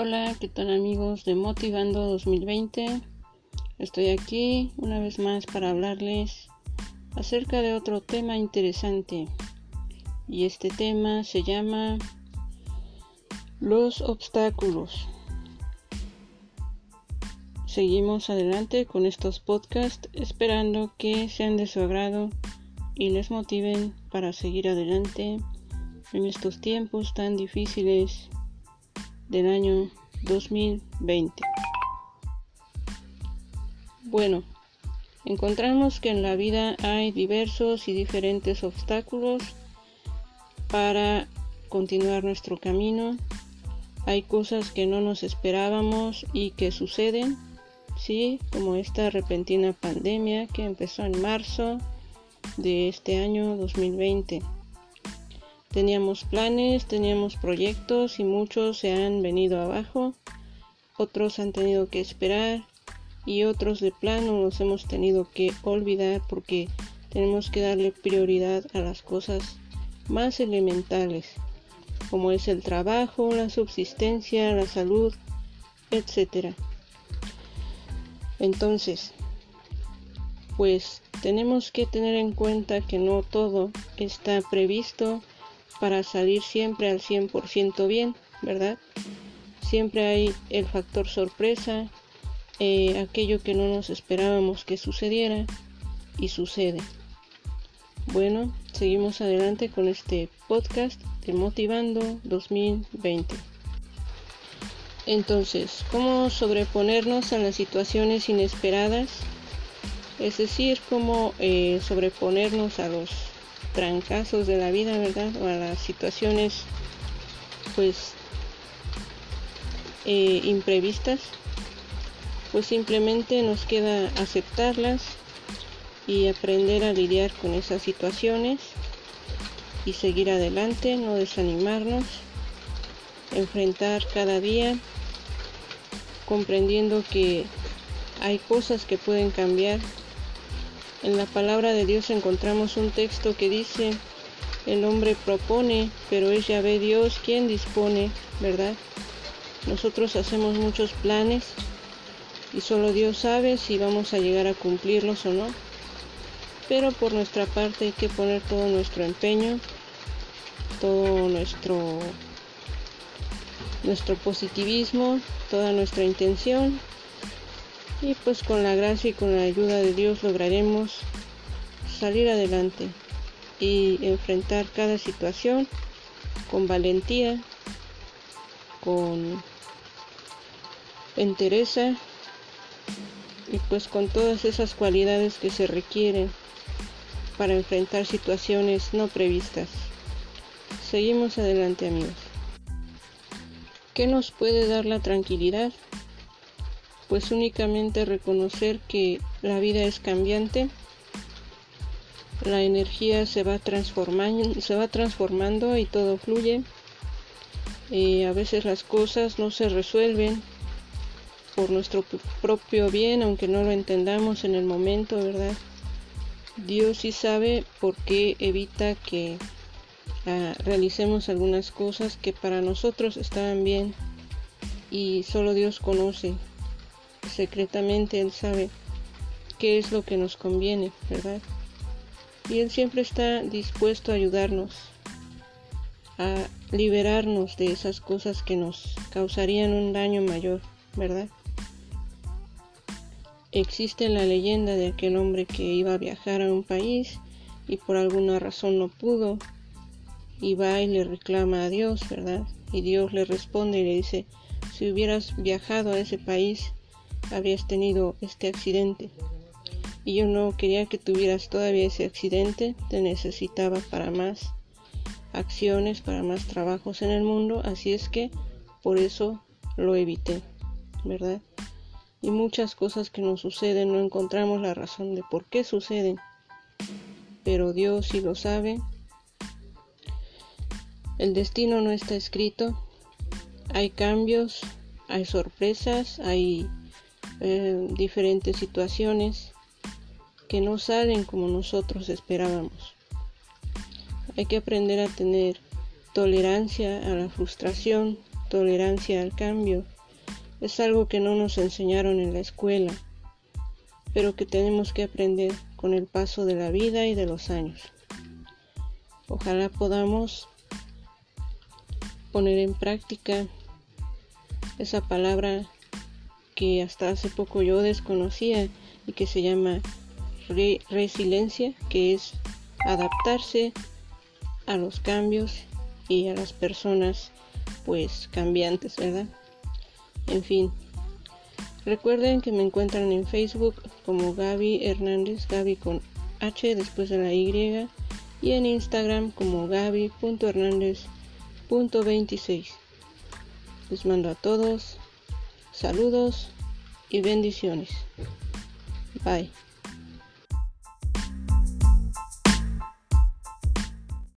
Hola, ¿qué tal amigos de Motivando 2020? Estoy aquí una vez más para hablarles acerca de otro tema interesante. Y este tema se llama los obstáculos. Seguimos adelante con estos podcasts esperando que sean de su agrado y les motiven para seguir adelante en estos tiempos tan difíciles del año 2020. Bueno, encontramos que en la vida hay diversos y diferentes obstáculos para continuar nuestro camino. Hay cosas que no nos esperábamos y que suceden, sí, como esta repentina pandemia que empezó en marzo de este año 2020. Teníamos planes, teníamos proyectos y muchos se han venido abajo, otros han tenido que esperar y otros de plano nos hemos tenido que olvidar porque tenemos que darle prioridad a las cosas más elementales, como es el trabajo, la subsistencia, la salud, etc. Entonces, pues tenemos que tener en cuenta que no todo está previsto para salir siempre al 100% bien, ¿verdad? Siempre hay el factor sorpresa, eh, aquello que no nos esperábamos que sucediera y sucede. Bueno, seguimos adelante con este podcast de Motivando 2020. Entonces, ¿cómo sobreponernos a las situaciones inesperadas? Es decir, cómo eh, sobreponernos a los trancazos de la vida, ¿verdad? O a las situaciones, pues, eh, imprevistas. Pues simplemente nos queda aceptarlas y aprender a lidiar con esas situaciones y seguir adelante, no desanimarnos, enfrentar cada día comprendiendo que hay cosas que pueden cambiar en la palabra de Dios encontramos un texto que dice, el hombre propone, pero es ve Dios quien dispone, ¿verdad? Nosotros hacemos muchos planes y solo Dios sabe si vamos a llegar a cumplirlos o no. Pero por nuestra parte hay que poner todo nuestro empeño, todo nuestro nuestro positivismo, toda nuestra intención y pues con la gracia y con la ayuda de Dios lograremos salir adelante y enfrentar cada situación con valentía, con entereza y pues con todas esas cualidades que se requieren para enfrentar situaciones no previstas. Seguimos adelante amigos. ¿Qué nos puede dar la tranquilidad? Pues únicamente reconocer que la vida es cambiante, la energía se va transformando, se va transformando y todo fluye. Eh, a veces las cosas no se resuelven por nuestro propio bien, aunque no lo entendamos en el momento, ¿verdad? Dios sí sabe por qué evita que ah, realicemos algunas cosas que para nosotros estaban bien y solo Dios conoce secretamente Él sabe qué es lo que nos conviene, ¿verdad? Y Él siempre está dispuesto a ayudarnos, a liberarnos de esas cosas que nos causarían un daño mayor, ¿verdad? Existe la leyenda de aquel hombre que iba a viajar a un país y por alguna razón no pudo y va y le reclama a Dios, ¿verdad? Y Dios le responde y le dice, si hubieras viajado a ese país, habrías tenido este accidente. Y yo no quería que tuvieras todavía ese accidente, te necesitaba para más acciones, para más trabajos en el mundo, así es que por eso lo evité, ¿verdad? Y muchas cosas que nos suceden no encontramos la razón de por qué suceden, pero Dios sí lo sabe. El destino no está escrito, hay cambios, hay sorpresas, hay eh, diferentes situaciones que no salen como nosotros esperábamos. Hay que aprender a tener tolerancia a la frustración, tolerancia al cambio es algo que no nos enseñaron en la escuela, pero que tenemos que aprender con el paso de la vida y de los años. Ojalá podamos poner en práctica esa palabra que hasta hace poco yo desconocía y que se llama resiliencia, que es adaptarse a los cambios y a las personas pues cambiantes, ¿verdad? En fin, recuerden que me encuentran en Facebook como Gaby Hernández, Gaby con H después de la Y, y en Instagram como Gaby.hernández.26. Les mando a todos saludos y bendiciones. Bye.